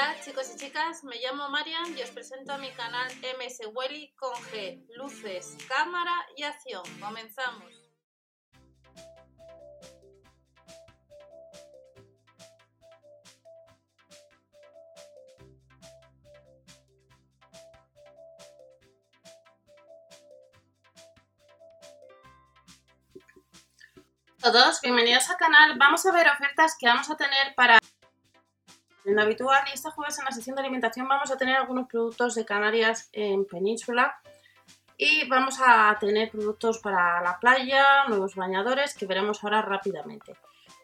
Hola chicos y chicas, me llamo Marian y os presento a mi canal MS Welly con G, luces, cámara y acción. Comenzamos. todos, bienvenidos al canal. Vamos a ver ofertas que vamos a tener para en lo habitual y este jueves en la sesión de alimentación vamos a tener algunos productos de Canarias en Península y vamos a tener productos para la playa, nuevos bañadores que veremos ahora rápidamente.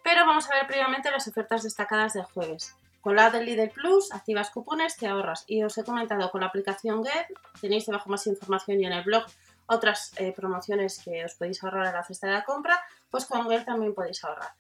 Pero vamos a ver previamente las ofertas destacadas del jueves. Con la del Lidl Plus activas cupones, te ahorras y os he comentado con la aplicación Get, tenéis debajo más información y en el blog otras eh, promociones que os podéis ahorrar en la cesta de la compra, pues con Get también podéis ahorrar.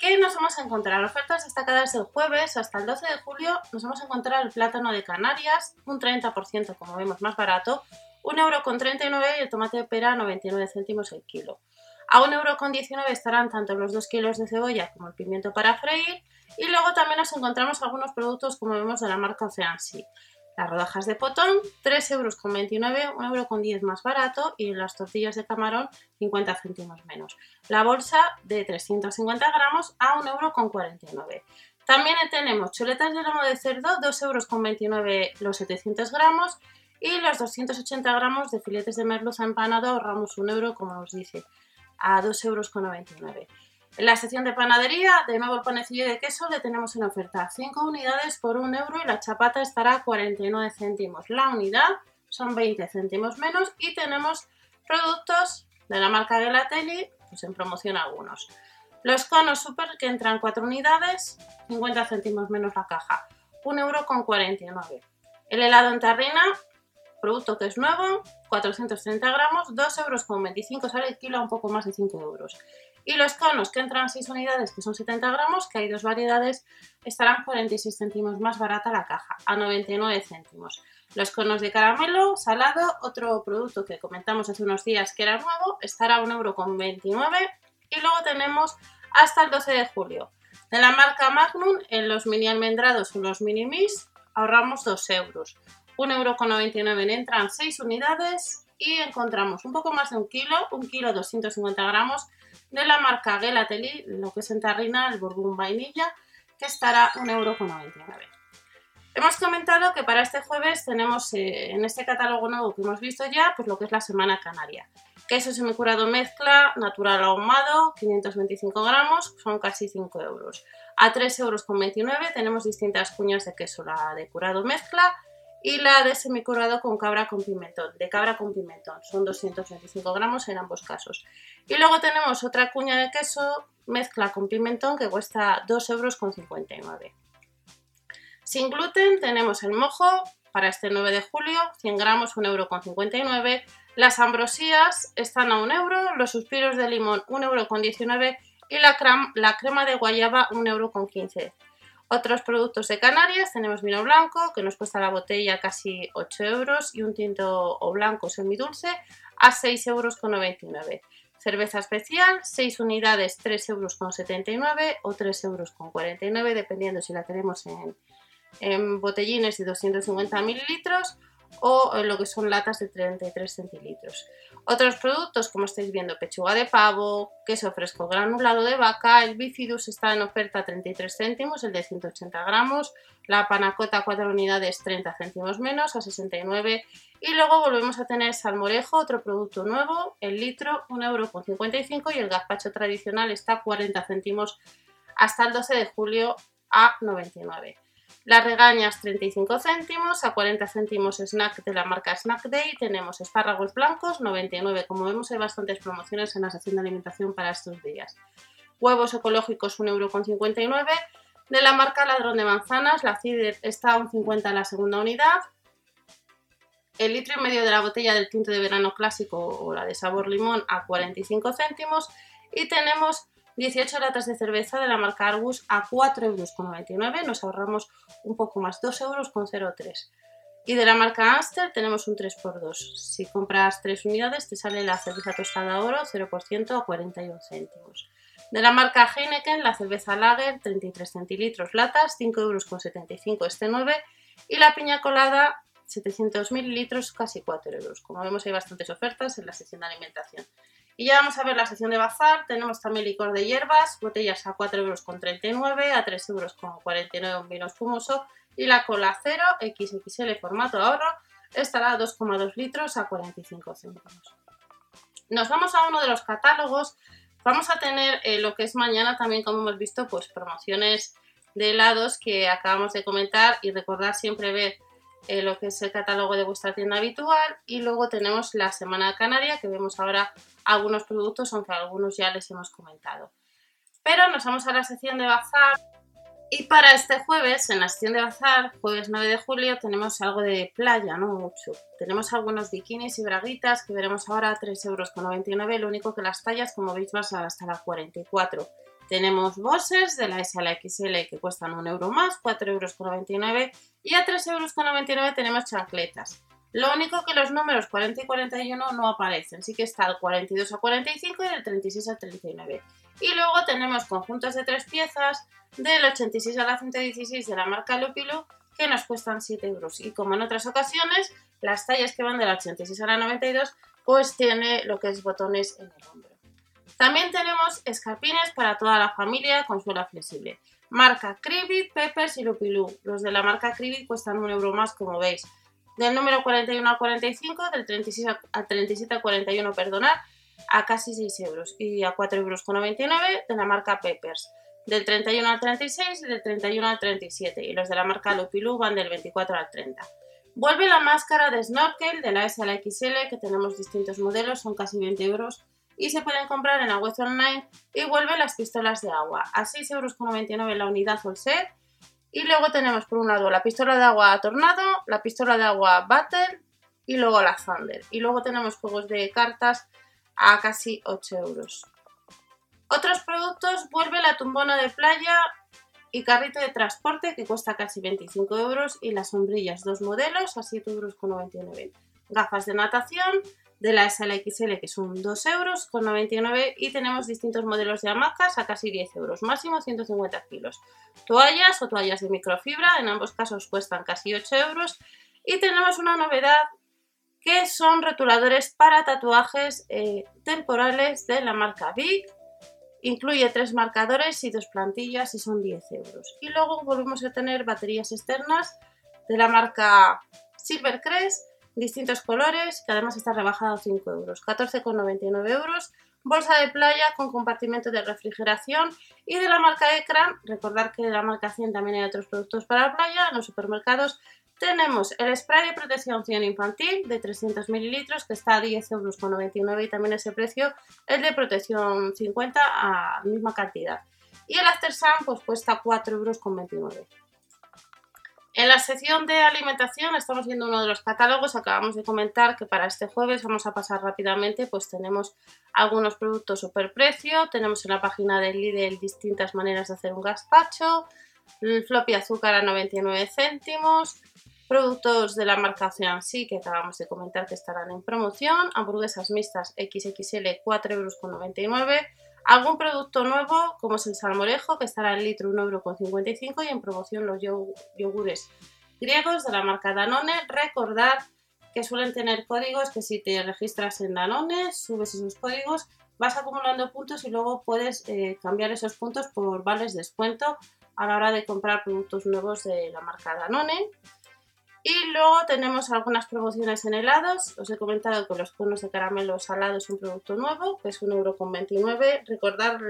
¿Qué nos vamos a encontrar? Ofertas destacadas el jueves hasta el 12 de julio nos vamos a encontrar el plátano de Canarias, un 30% como vemos más barato, 1,39€ y el tomate de pera 99 céntimos el kilo. A 1,19€ estarán tanto los 2 kilos de cebolla como el pimiento para freír y luego también nos encontramos algunos productos como vemos de la marca Oceansea. Las rodajas de potón, 3,29 euros, 1,10 euro más barato y las tortillas de camarón, 50 céntimos menos. La bolsa de 350 gramos a 1,49 euro. También tenemos chuletas de lomo de cerdo, 2,29 euros los 700 gramos y los 280 gramos de filetes de merluza empanado ahorramos 1 euro, como nos dice, a 2,99 euros. En la sección de panadería, de nuevo el panecillo de queso le tenemos en oferta 5 unidades por 1 euro y la chapata estará a 49 céntimos. La unidad son 20 céntimos menos y tenemos productos de la marca Gelatelli, pues en promoción algunos. Los conos super que entran 4 unidades, 50 céntimos menos la caja, 1 euro con 49. El helado en tarrina, producto que es nuevo, 430 gramos, 2 euros con 25 sale el kilo un poco más de 5 euros. Y los conos que entran 6 unidades, que son 70 gramos, que hay dos variedades, estarán 46 céntimos más barata la caja, a 99 céntimos. Los conos de caramelo salado, otro producto que comentamos hace unos días que era nuevo, estará a 1,29€ y luego tenemos hasta el 12 de julio. De la marca Magnum, en los mini almendrados o los mini mis, ahorramos 2 euros. 1,99€ entran 6 unidades y encontramos un poco más de un kilo, un kilo 250 gramos de la marca Gelateli, lo que es en tarrina, el Bourbon Vainilla, que estará 1,99€. Hemos comentado que para este jueves tenemos eh, en este catálogo nuevo que hemos visto ya, pues lo que es la Semana Canaria. Queso semicurado mezcla, natural ahumado, 525 gramos, son casi 5 euros. A 3,29 euros tenemos distintas cuñas de queso, la de curado mezcla, y la de semicurado con cabra con pimentón, de cabra con pimentón, son 225 gramos en ambos casos. Y luego tenemos otra cuña de queso mezcla con pimentón que cuesta 2,59 euros. Sin gluten tenemos el mojo para este 9 de julio, 100 gramos, 1,59 euro. Las ambrosías están a 1 euro, los suspiros de limón 1,19 euro y la, la crema de guayaba 1,15 euro. Otros productos de Canarias, tenemos vino blanco, que nos cuesta la botella casi 8 euros, y un tinto o blanco semidulce a 6,99 euros. Cerveza especial, 6 unidades, 3,79 euros o 3,49 euros, dependiendo si la queremos en, en botellines de 250 mililitros o lo que son latas de 33 centilitros. Otros productos, como estáis viendo, pechuga de pavo, queso fresco granulado de vaca, el bifidus está en oferta a 33 céntimos, el de 180 gramos, la panacota 4 unidades 30 céntimos menos a 69 y luego volvemos a tener salmorejo, otro producto nuevo, el litro 1,55€ y el gazpacho tradicional está a 40 céntimos hasta el 12 de julio a 99. Las regañas 35 céntimos, a 40 céntimos snack de la marca Snack Day. Tenemos espárragos blancos 99. Como vemos hay bastantes promociones en la sección de alimentación para estos días. Huevos ecológicos 1,59€. De la marca Ladrón de Manzanas, la Cider está a 1,50 la segunda unidad. El litro y medio de la botella del tinto de verano clásico o la de sabor limón a 45 céntimos. Y tenemos 18 latas de cerveza de la marca Argus a 4,99 euros, nos ahorramos un poco más, 2,03 euros. Y de la marca Amstel tenemos un 3x2. Si compras 3 unidades te sale la cerveza tostada oro 0% a 41 céntimos. De la marca Heineken, la cerveza Lager, 33 centilitros latas, 5,75 euros este 9. Y la piña colada, 700 mililitros, casi 4 euros. Como vemos hay bastantes ofertas en la sección de alimentación. Y ya vamos a ver la sección de bazar. Tenemos también licor de hierbas, botellas a 4,39 euros, a 3,49 euros un vino espumoso. Y la cola cero XXL formato ahorro estará a 2,2 litros a 45 céntimos. Nos vamos a uno de los catálogos. Vamos a tener eh, lo que es mañana también, como hemos visto, pues promociones de helados que acabamos de comentar y recordar siempre ver eh, lo que es el catálogo de vuestra tienda habitual y luego tenemos la semana canaria que vemos ahora algunos productos aunque algunos ya les hemos comentado pero nos vamos a la sección de bazar y para este jueves, en la sección de bazar, jueves 9 de julio, tenemos algo de playa, no mucho. Tenemos algunos bikinis y braguitas que veremos ahora a 3,99 euros. Lo único que las tallas, como veis, van hasta las 44. Tenemos bosses de la S a la XL que cuestan un euro más, 4,99 euros. Y a 3,99 euros tenemos chancletas. Lo único que los números 40 y 41 no aparecen, sí que está el 42 a 45 y el 36 a 39. Y luego tenemos conjuntos de tres piezas del 86 a la 116 de la marca Lupilu que nos cuestan 7 euros. Y como en otras ocasiones, las tallas que van del 86 a la 92 pues tiene lo que es botones en el hombro. También tenemos escarpines para toda la familia con suela flexible. Marca Cribit, Peppers y Lupilu. Los de la marca Cribit cuestan un euro más como veis. Del número 41 al 45, del 36 al 37 al 41, perdonar, a casi 6 euros y a 4,99 euros de la marca Peppers. Del 31 al 36 y del 31 al 37 y los de la marca Lupilu van del 24 al 30. Vuelve la máscara de snorkel de la S a la XL que tenemos distintos modelos, son casi 20 euros y se pueden comprar en la web online y vuelve las pistolas de agua a 6,99 euros la unidad o set y luego tenemos por un lado la pistola de agua Tornado, la pistola de agua Battle y luego la Thunder. Y luego tenemos juegos de cartas a casi 8 euros. Otros productos, vuelve la tumbona de playa y carrito de transporte que cuesta casi 25 euros y las sombrillas, dos modelos a 7,99 euros. Gafas de natación de la SLXL que son 2 euros con 99 y tenemos distintos modelos de hamacas a casi 10 euros, máximo 150 kilos. Toallas o toallas de microfibra, en ambos casos cuestan casi 8 euros y tenemos una novedad que son rotuladores para tatuajes eh, temporales de la marca Big. Incluye tres marcadores y dos plantillas y son 10 euros. Y luego volvemos a tener baterías externas de la marca Silvercrest, distintos colores, que además está rebajado a 5 euros. 14,99 euros. Bolsa de playa con compartimento de refrigeración y de la marca Ecran. Recordar que de la marca 100 también hay otros productos para la playa. En los supermercados tenemos el spray de protección 100 infantil de 300 mililitros que está a 10,99 euros y también ese precio el de protección 50 a misma cantidad. Y el After Sun pues cuesta 4,29 euros. En la sección de alimentación estamos viendo uno de los catálogos, acabamos de comentar que para este jueves vamos a pasar rápidamente, pues tenemos algunos productos superprecio, tenemos en la página del Lidl distintas maneras de hacer un gazpacho, el floppy azúcar a 99 céntimos, Productos de la marca sí que acabamos de comentar que estarán en promoción. Hamburguesas mixtas XXL 4,99 euros. Algún producto nuevo como es el salmorejo que estará en litro 1,55 euros y en promoción los yogures griegos de la marca Danone. Recordad que suelen tener códigos que si te registras en Danone, subes esos códigos, vas acumulando puntos y luego puedes eh, cambiar esos puntos por vales descuento a la hora de comprar productos nuevos de la marca Danone. Y luego tenemos algunas promociones en helados. Os he comentado que los conos de caramelo salado es un producto nuevo, que es 1,29€. Recordar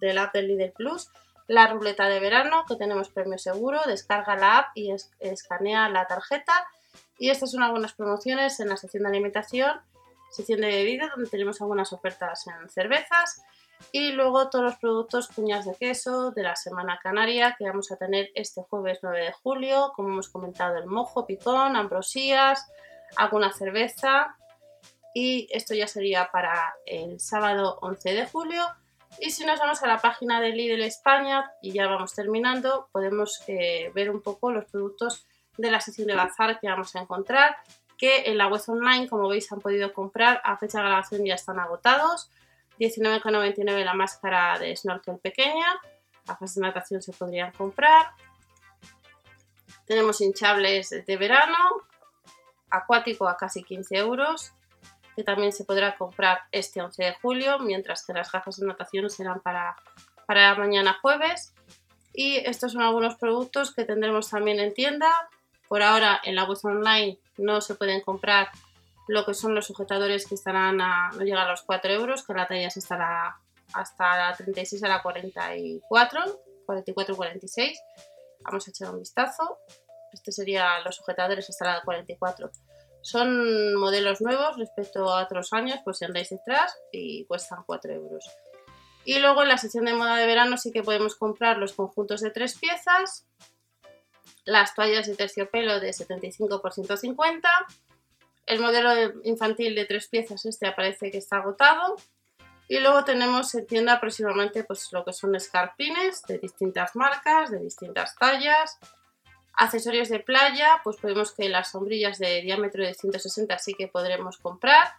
del Apple Lidl Plus la ruleta de verano, que tenemos premio seguro. Descarga la app y escanea la tarjeta. Y estas son algunas promociones en la sección de alimentación, sección de bebidas, donde tenemos algunas ofertas en cervezas y luego todos los productos cuñas de queso de la Semana Canaria que vamos a tener este jueves 9 de julio, como hemos comentado, el mojo, picón, ambrosías, alguna cerveza y esto ya sería para el sábado 11 de julio. Y si nos vamos a la página de Lidl España y ya vamos terminando, podemos eh, ver un poco los productos de la sección de bazar que vamos a encontrar, que en la web online, como veis, han podido comprar, a fecha de grabación ya están agotados 19,99 la máscara de snorkel pequeña, gafas de natación se podrían comprar. Tenemos hinchables de verano, acuático a casi 15 euros, que también se podrá comprar este 11 de julio, mientras que las gafas de natación serán para, para mañana jueves. Y estos son algunos productos que tendremos también en tienda. Por ahora en la web online no se pueden comprar lo que son los sujetadores que estarán a, no llega a los 4 euros, que la talla se estará hasta la 36 a la 44, 44 46. Vamos a echar un vistazo. Este sería los sujetadores hasta la 44. Son modelos nuevos respecto a otros años, pues si andáis detrás y cuestan 4 euros. Y luego en la sección de moda de verano sí que podemos comprar los conjuntos de tres piezas, las toallas de terciopelo de 75 por 150, el modelo infantil de tres piezas este aparece que está agotado. Y luego tenemos en tienda próximamente pues lo que son escarpines de distintas marcas, de distintas tallas, accesorios de playa, pues podemos que las sombrillas de diámetro de 160 sí que podremos comprar.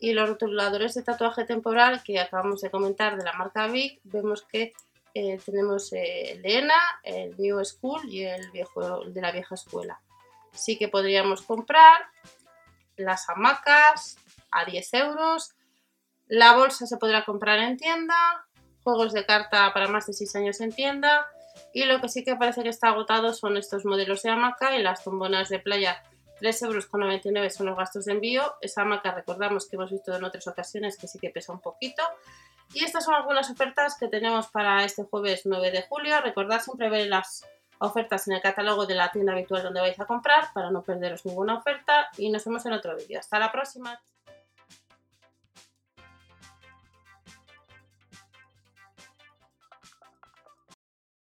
Y los rotuladores de tatuaje temporal que acabamos de comentar de la marca Vic, vemos que eh, tenemos eh, el ENA, el New School y el viejo, de la vieja escuela. Sí que podríamos comprar las hamacas a 10 euros, la bolsa se podrá comprar en tienda, juegos de carta para más de 6 años en tienda y lo que sí que parece que está agotado son estos modelos de hamaca y las tombonas de playa 3,99 euros son los gastos de envío. Esa hamaca recordamos que hemos visto en otras ocasiones que sí que pesa un poquito. Y estas son algunas ofertas que tenemos para este jueves 9 de julio. Recordad siempre ver las ofertas en el catálogo de la tienda habitual donde vais a comprar para no perderos ninguna oferta y nos vemos en otro vídeo. Hasta la próxima.